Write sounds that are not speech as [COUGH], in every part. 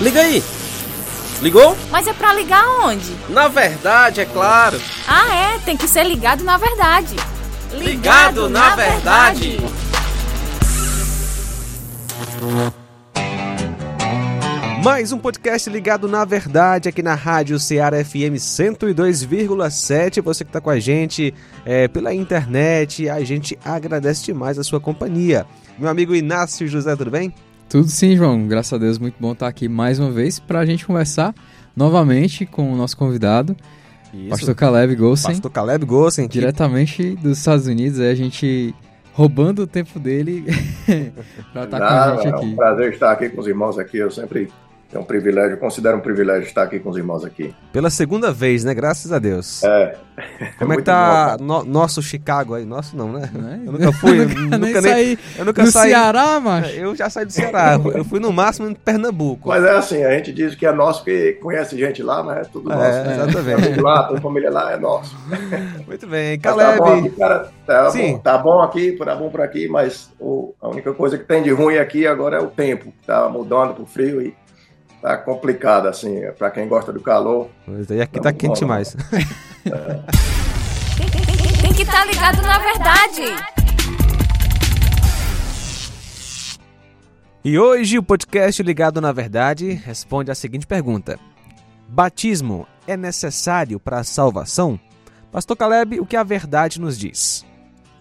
Liga aí! Ligou? Mas é pra ligar onde? Na verdade, é claro. Ah, é, tem que ser ligado na verdade. Ligado, ligado na, na, verdade. verdade. Mais um podcast ligado na verdade aqui na Rádio Ceará FM 102,7. Você que está com a gente é, pela internet, a gente agradece demais a sua companhia. Meu amigo Inácio José, tudo bem? Tudo sim, João. Graças a Deus, muito bom estar aqui mais uma vez para a gente conversar novamente com o nosso convidado, Isso. Pastor Caleb Gossen. Pastor Caleb Gossen. Diretamente dos Estados Unidos, a gente roubando o tempo dele [LAUGHS] para estar com a gente aqui. É um prazer estar aqui com os irmãos aqui. Eu sempre é um privilégio, considero um privilégio estar aqui com os irmãos aqui. Pela segunda vez, né? Graças a Deus. É. Como é [LAUGHS] que tá no, nosso Chicago aí? Nosso não, né? É? Eu nunca fui. [LAUGHS] eu nunca, nunca nem saí eu nunca do saí, Ceará, macho. É, eu já saí do Ceará. eu fui no máximo em Pernambuco. Mas é assim, a gente diz que é nosso porque conhece gente lá, mas é tudo é, nosso. É, exatamente. Tudo lá, toda família lá é nosso. [LAUGHS] Muito bem. Caleb. Tá bom, aqui, cara, tá, Sim. Bom, tá bom aqui, tá bom por aqui, mas o, a única coisa que tem de ruim aqui agora é o tempo. Tá mudando pro frio e tá complicado, assim, para quem gosta do calor. Pois é, e aqui tá quente demais. É. [LAUGHS] Tem que estar tá ligado na verdade. E hoje o podcast Ligado na Verdade responde a seguinte pergunta: Batismo é necessário para a salvação? Pastor Caleb, o que a verdade nos diz?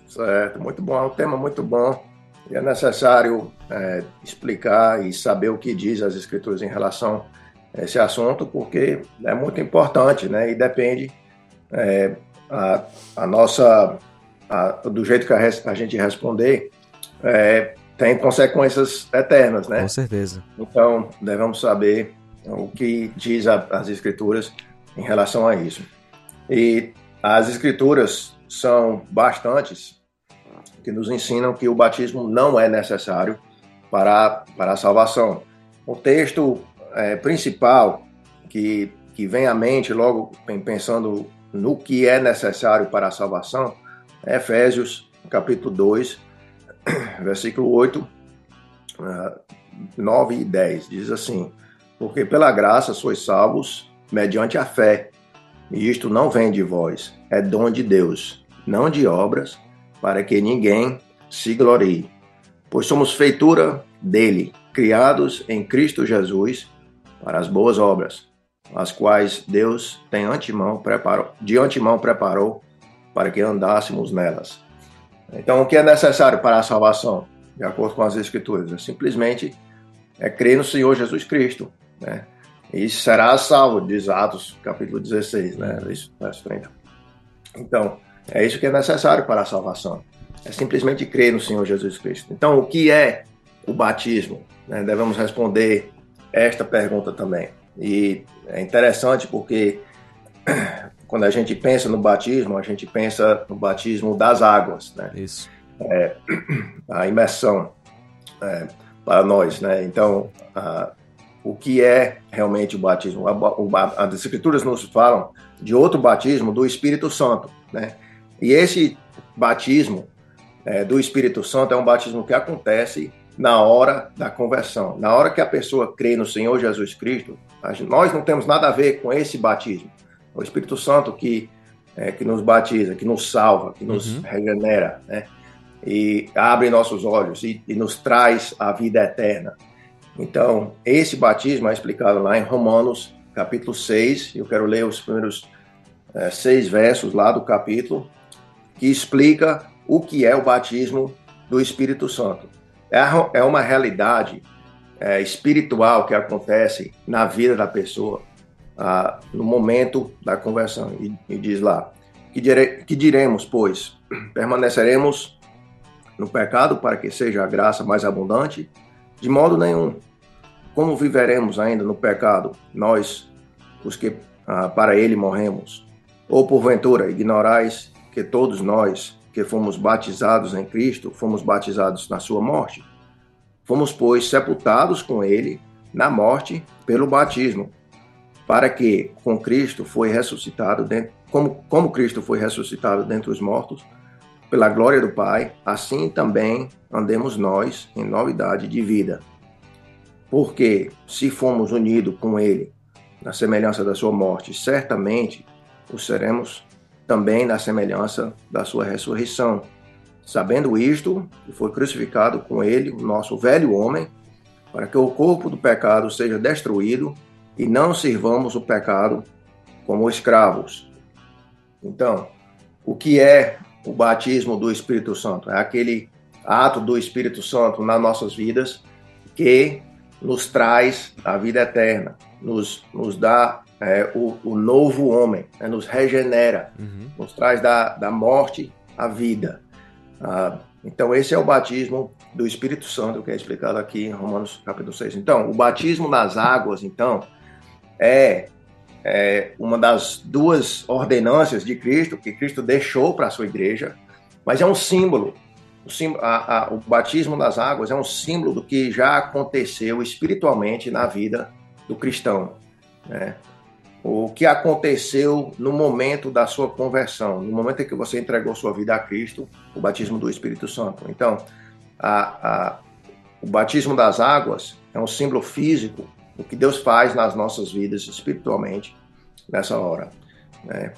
Certo, muito bom, é um tema muito bom. É necessário é, explicar e saber o que diz as escrituras em relação a esse assunto, porque é muito importante, né? E depende é, a, a, nossa a, do jeito que a, a gente responder é, tem consequências eternas, né? Com certeza. Então devemos saber o que diz as escrituras em relação a isso. E as escrituras são bastantes que nos ensinam que o batismo não é necessário para, para a salvação. O texto é, principal que, que vem à mente logo pensando no que é necessário para a salvação é Efésios, capítulo 2, [CLEARS THROAT] versículo 8, 9 e 10. Diz assim: Porque pela graça sois salvos mediante a fé, e isto não vem de vós, é dom de Deus, não de obras, para que ninguém se glorie. Pois somos feitura dele, criados em Cristo Jesus para as boas obras, as quais Deus tem antemão preparou, de antemão preparou para que andássemos nelas. Então, o que é necessário para a salvação, de acordo com as Escrituras? É simplesmente é crer no Senhor Jesus Cristo, né? E será salvo, diz Atos, capítulo 16, né? Isso, verso 30. Então, é isso que é necessário para a salvação. É simplesmente crer no Senhor Jesus Cristo. Então, o que é o batismo? Né? Devemos responder esta pergunta também. E é interessante porque [CLEARS THROAT] quando a gente pensa no batismo, a gente pensa no batismo das águas, né? Isso. É, [CLEARS THROAT] a imersão é, para nós, né? Então, a, o que é realmente o batismo? A, a, as escrituras nos falam de outro batismo do Espírito Santo, né? E esse batismo é, do Espírito Santo é um batismo que acontece na hora da conversão. Na hora que a pessoa crê no Senhor Jesus Cristo, nós não temos nada a ver com esse batismo. É o Espírito Santo que, é, que nos batiza, que nos salva, que nos uhum. regenera, né? E abre nossos olhos e, e nos traz a vida eterna. Então, esse batismo é explicado lá em Romanos, capítulo 6. Eu quero ler os primeiros é, seis versos lá do capítulo que explica o que é o batismo do Espírito Santo. É, é uma realidade é, espiritual que acontece na vida da pessoa ah, no momento da conversão. E, e diz lá: que, dire, que diremos, pois? Permaneceremos no pecado para que seja a graça mais abundante? De modo nenhum. Como viveremos ainda no pecado, nós, os que ah, para ele morremos? Ou porventura ignorais que todos nós que fomos batizados em Cristo, fomos batizados na sua morte. Fomos, pois, sepultados com ele na morte pelo batismo, para que com Cristo foi ressuscitado dentro, como, como Cristo foi ressuscitado dentre os mortos, pela glória do Pai, assim também andemos nós em novidade de vida. porque se formos unidos com Ele na semelhança da sua morte, certamente o seremos também na semelhança da sua ressurreição. Sabendo isto, foi crucificado com ele o nosso velho homem, para que o corpo do pecado seja destruído e não sirvamos o pecado como escravos. Então, o que é o batismo do Espírito Santo? É aquele ato do Espírito Santo nas nossas vidas que nos traz a vida eterna, nos, nos dá é, o, o, novo homem, né, nos regenera, uhum. nos traz da, da morte à vida. Ah, então, esse é o batismo do Espírito Santo, que é explicado aqui em Romanos capítulo 6. Então, o batismo nas águas, então, é, é uma das duas ordenâncias de Cristo, que Cristo deixou para a sua igreja, mas é um símbolo. O, símbolo, a, a, o batismo nas águas é um símbolo do que já aconteceu espiritualmente na vida do cristão. Né? O que aconteceu no momento da sua conversão, no momento em que você entregou sua vida a Cristo, o batismo do Espírito Santo. Então, a, a, o batismo das águas é um símbolo físico do que Deus faz nas nossas vidas espiritualmente nessa hora. Né?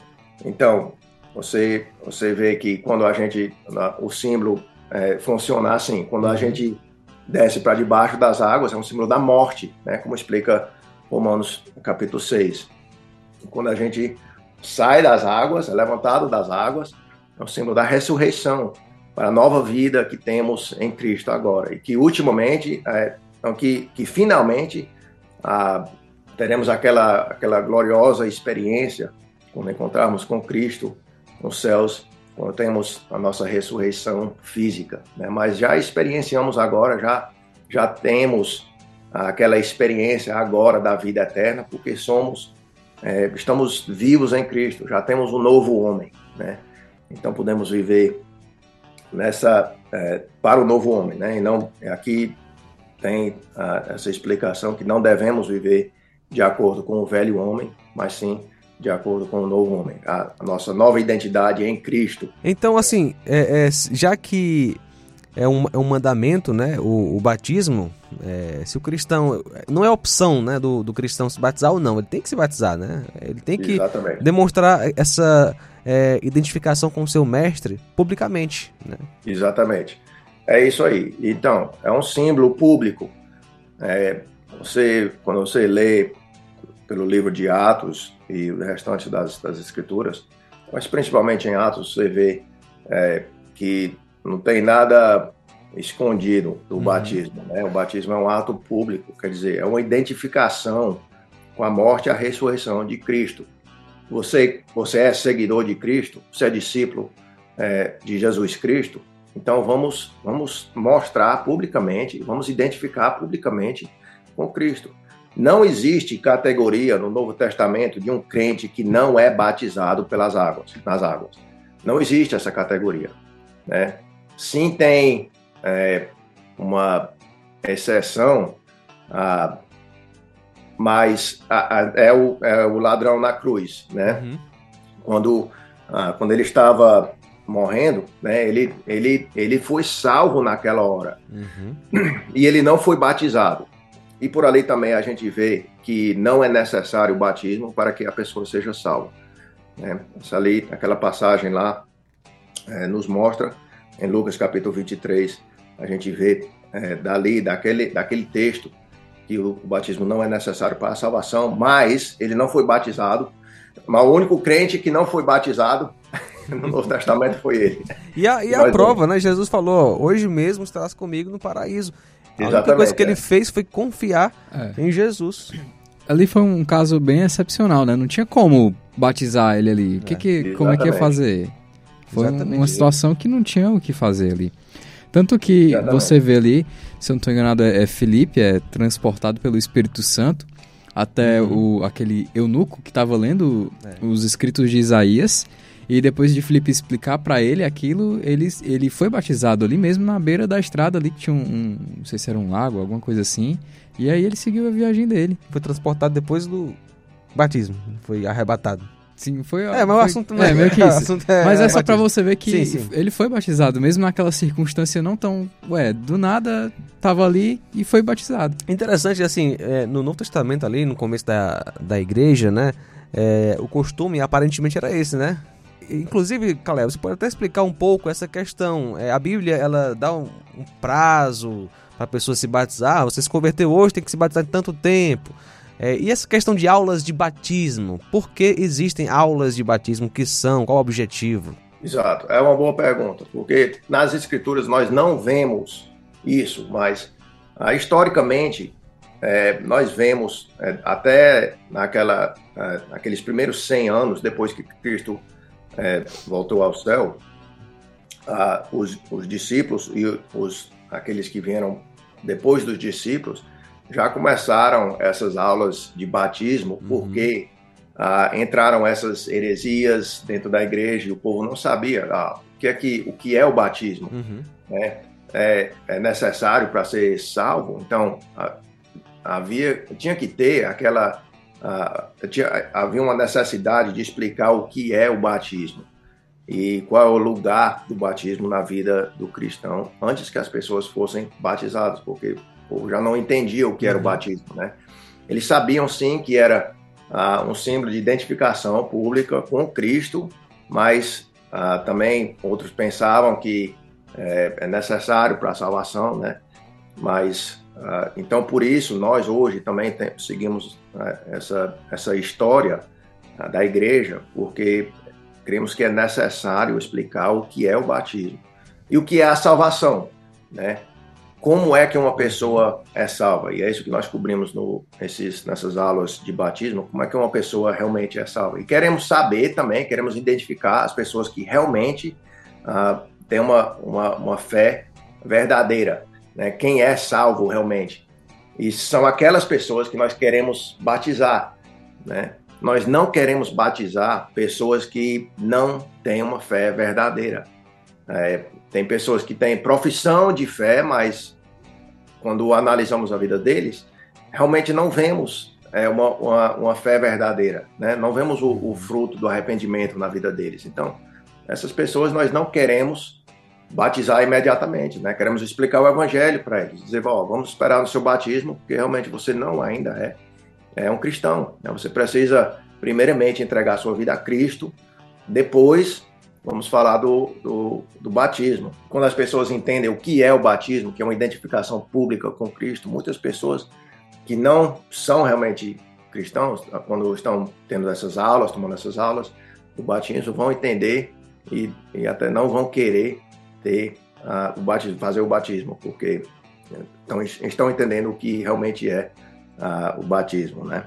Então, você, você vê que quando a gente, o símbolo é, funciona assim, quando a gente desce para debaixo das águas, é um símbolo da morte, né? como explica Romanos capítulo 6. Quando a gente sai das águas, é levantado das águas, é o símbolo da ressurreição para a nova vida que temos em Cristo agora. E que ultimamente, é, então, que, que finalmente ah, teremos aquela, aquela gloriosa experiência quando encontrarmos com Cristo nos céus, quando temos a nossa ressurreição física. Né? Mas já experienciamos agora, já, já temos aquela experiência agora da vida eterna, porque somos é, estamos vivos em Cristo, já temos um novo homem, né? Então podemos viver nessa é, para o novo homem, né? E não aqui tem a, essa explicação que não devemos viver de acordo com o velho homem, mas sim de acordo com o novo homem, a, a nossa nova identidade em Cristo. Então, assim, é, é, já que é um, é um mandamento, né? O, o batismo, é, se o cristão. Não é opção né, do, do cristão se batizar ou não, ele tem que se batizar, né? Ele tem que Exatamente. demonstrar essa é, identificação com o seu mestre publicamente. Né? Exatamente. É isso aí. Então, é um símbolo público. É, você, quando você lê pelo livro de Atos e o restante das, das escrituras, mas principalmente em Atos, você vê é, que não tem nada escondido do uhum. batismo. Né? O batismo é um ato público, quer dizer, é uma identificação com a morte e a ressurreição de Cristo. Você, você é seguidor de Cristo, você é discípulo é, de Jesus Cristo, então vamos, vamos mostrar publicamente, vamos identificar publicamente com Cristo. Não existe categoria no Novo Testamento de um crente que não é batizado pelas águas, nas águas. Não existe essa categoria, né? Sim, tem é, uma exceção, ah, mas a, a, é, o, é, o, ladrão na cruz, né? Uhum. Quando, ah, quando ele estava morrendo, né? Ele, ele, ele foi salvo naquela hora uhum. e ele não foi batizado. E por ali também a gente vê que não é necessário o batismo para que a pessoa seja salva. Né? Essa ali, aquela passagem lá, é, nos mostra em Lucas capítulo 23, a gente vê é, dali, daquele, daquele texto, que o, o, batismo não é necessário para a salvação, mas ele não foi batizado. Mas o único crente que não foi batizado [LAUGHS] no Novo Testamento foi ele. E a, e a prova, né? Jesus falou: hoje mesmo estarás comigo no paraíso. A Exatamente, única coisa que é. ele fez foi confiar é. em Jesus. Ali foi um caso bem excepcional, né? Não tinha como batizar ele ali. Que que, como é que ia fazer? Foi Exatamente. uma situação que não tinha o que fazer ali. Tanto que Exatamente. você vê ali, se eu não estou enganado, é, é Felipe, é transportado pelo Espírito Santo até uhum. o, aquele eunuco que estava lendo é. os escritos de Isaías. E depois de Felipe explicar para ele aquilo, ele, ele foi batizado ali mesmo na beira da estrada ali, que tinha um, um, não sei se era um lago, alguma coisa assim. E aí ele seguiu a viagem dele. Foi transportado depois do batismo, foi arrebatado. Sim, foi. É, mas o assunto não é, é meio [LAUGHS] que isso. É, mas é, é só para você ver que sim, sim. ele foi batizado, mesmo naquela circunstância não tão. Ué, do nada tava ali e foi batizado. Interessante, assim, é, no Novo Testamento ali, no começo da, da igreja, né? É, o costume aparentemente era esse, né? Inclusive, Caleb, você pode até explicar um pouco essa questão. É, a Bíblia, ela dá um, um prazo para a pessoa se batizar. Você se converteu hoje, tem que se batizar em tanto tempo. É, e essa questão de aulas de batismo? Por que existem aulas de batismo? que são? Qual o objetivo? Exato, é uma boa pergunta, porque nas escrituras nós não vemos isso, mas ah, historicamente é, nós vemos é, até naquela, é, naqueles primeiros 100 anos depois que Cristo é, voltou ao céu, ah, os, os discípulos e os, aqueles que vieram depois dos discípulos já começaram essas aulas de batismo, uhum. porque ah, entraram essas heresias dentro da igreja e o povo não sabia ah, o, que é que, o que é o batismo. Uhum. Né? É, é, necessário para ser salvo, então havia, tinha que ter aquela. tinha, havia uma necessidade de explicar o que é o batismo e qual é o lugar do batismo na vida do cristão antes que as pessoas fossem batizadas, porque povo já não entendia o que era o uhum. batismo, né? Eles sabiam sim que era ah, um símbolo de identificação pública com Cristo, mas ah, também outros pensavam que é, é necessário para a salvação, né? Mas ah, então por isso nós hoje também tem, seguimos né, essa essa história ah, da igreja, porque cremos que é necessário explicar o que é o batismo e o que é a salvação, né? Como é que uma pessoa é salva. E é isso que nós cobrimos no, nesses, nessas aulas de batismo, como é que uma pessoa realmente é salva. E queremos saber também, queremos identificar as pessoas que realmente uh, têm uma, uma, uma, fé verdadeira, né? quem é salvo realmente. E são aquelas pessoas que nós queremos batizar. Né? Nós não queremos batizar pessoas que não têm uma fé verdadeira. É, tem pessoas que têm profissão de fé, mas quando analisamos a vida deles, realmente não vemos é, uma, uma, uma, fé verdadeira, né? não vemos o, o, fruto do arrependimento na vida deles. Então, essas pessoas nós não queremos batizar imediatamente, né? queremos explicar o evangelho para eles, dizer, vamos esperar no seu batismo, porque realmente você não ainda é, é um cristão. Né? Você precisa, primeiramente, entregar sua vida a Cristo, depois vamos falar do, do, do, batismo. Quando as pessoas entendem o que é o batismo, que é uma identificação pública com Cristo, muitas pessoas que não são realmente cristãos, quando estão tendo essas aulas, tomando essas aulas do batismo, vão entender e, e até não vão querer ter uh, o batismo, fazer o batismo, porque então, estão entendendo o que realmente é uh, o batismo, né?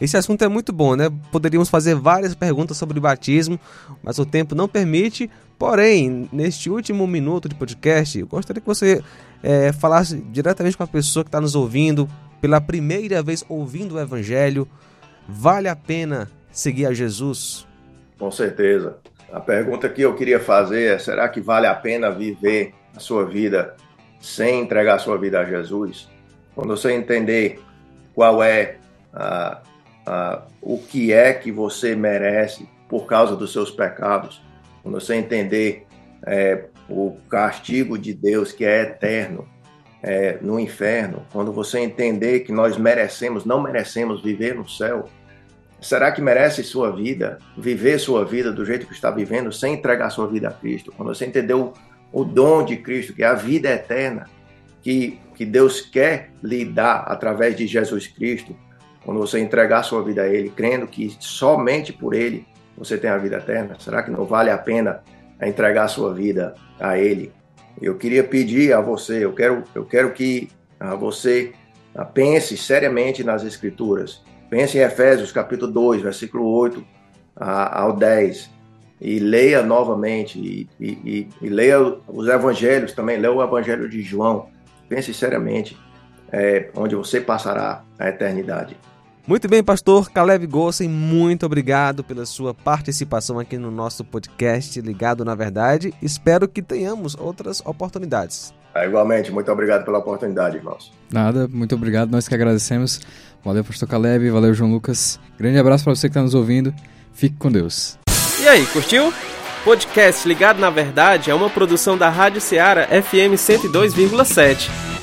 Esse assunto é muito bom, né? Poderíamos fazer várias perguntas sobre batismo, mas o tempo não permite. Porém, neste último minuto de podcast, eu gostaria que você é, falasse diretamente com a pessoa que está nos ouvindo, pela primeira vez ouvindo o Evangelho. Vale a pena seguir a Jesus? Com certeza. A pergunta que eu queria fazer é: será que vale a pena viver a sua vida sem entregar a sua vida a Jesus? Quando você entender qual é a uh, o que é que você merece por causa dos seus pecados, quando você entender é, o castigo de Deus que é eterno é, no inferno, quando você entender que nós merecemos, não merecemos viver no céu, será que merece sua vida, viver sua vida do jeito que está vivendo, sem entregar sua vida a Cristo? Quando você entendeu o, o dom de Cristo, que é a vida eterna, que, que Deus quer lhe dar através de Jesus Cristo, quando você entregar sua vida a Ele, crendo que somente por Ele você tem a vida eterna? Será que não vale a pena entregar sua vida a Ele? Eu queria pedir a você, eu quero, eu quero que ah, você ah, pense seriamente nas Escrituras. Pense em Efésios capítulo 2, versículo 8 ah, ao 10 e leia novamente e, e, e, leia os evangelhos também, leia o evangelho de João. Pense seriamente é, onde você passará a eternidade. Muito bem, pastor Caleb Gossen, muito obrigado pela sua participação aqui no nosso podcast Ligado na Verdade. Espero que tenhamos outras oportunidades. É, igualmente, muito obrigado pela oportunidade, irmãos. Nada, muito obrigado, nós que agradecemos. Valeu, pastor Caleb, valeu, João Lucas. Grande abraço para você que está nos ouvindo. Fique com Deus. E aí, curtiu? Podcast Ligado na Verdade é uma produção da Rádio Ceará FM 102,7.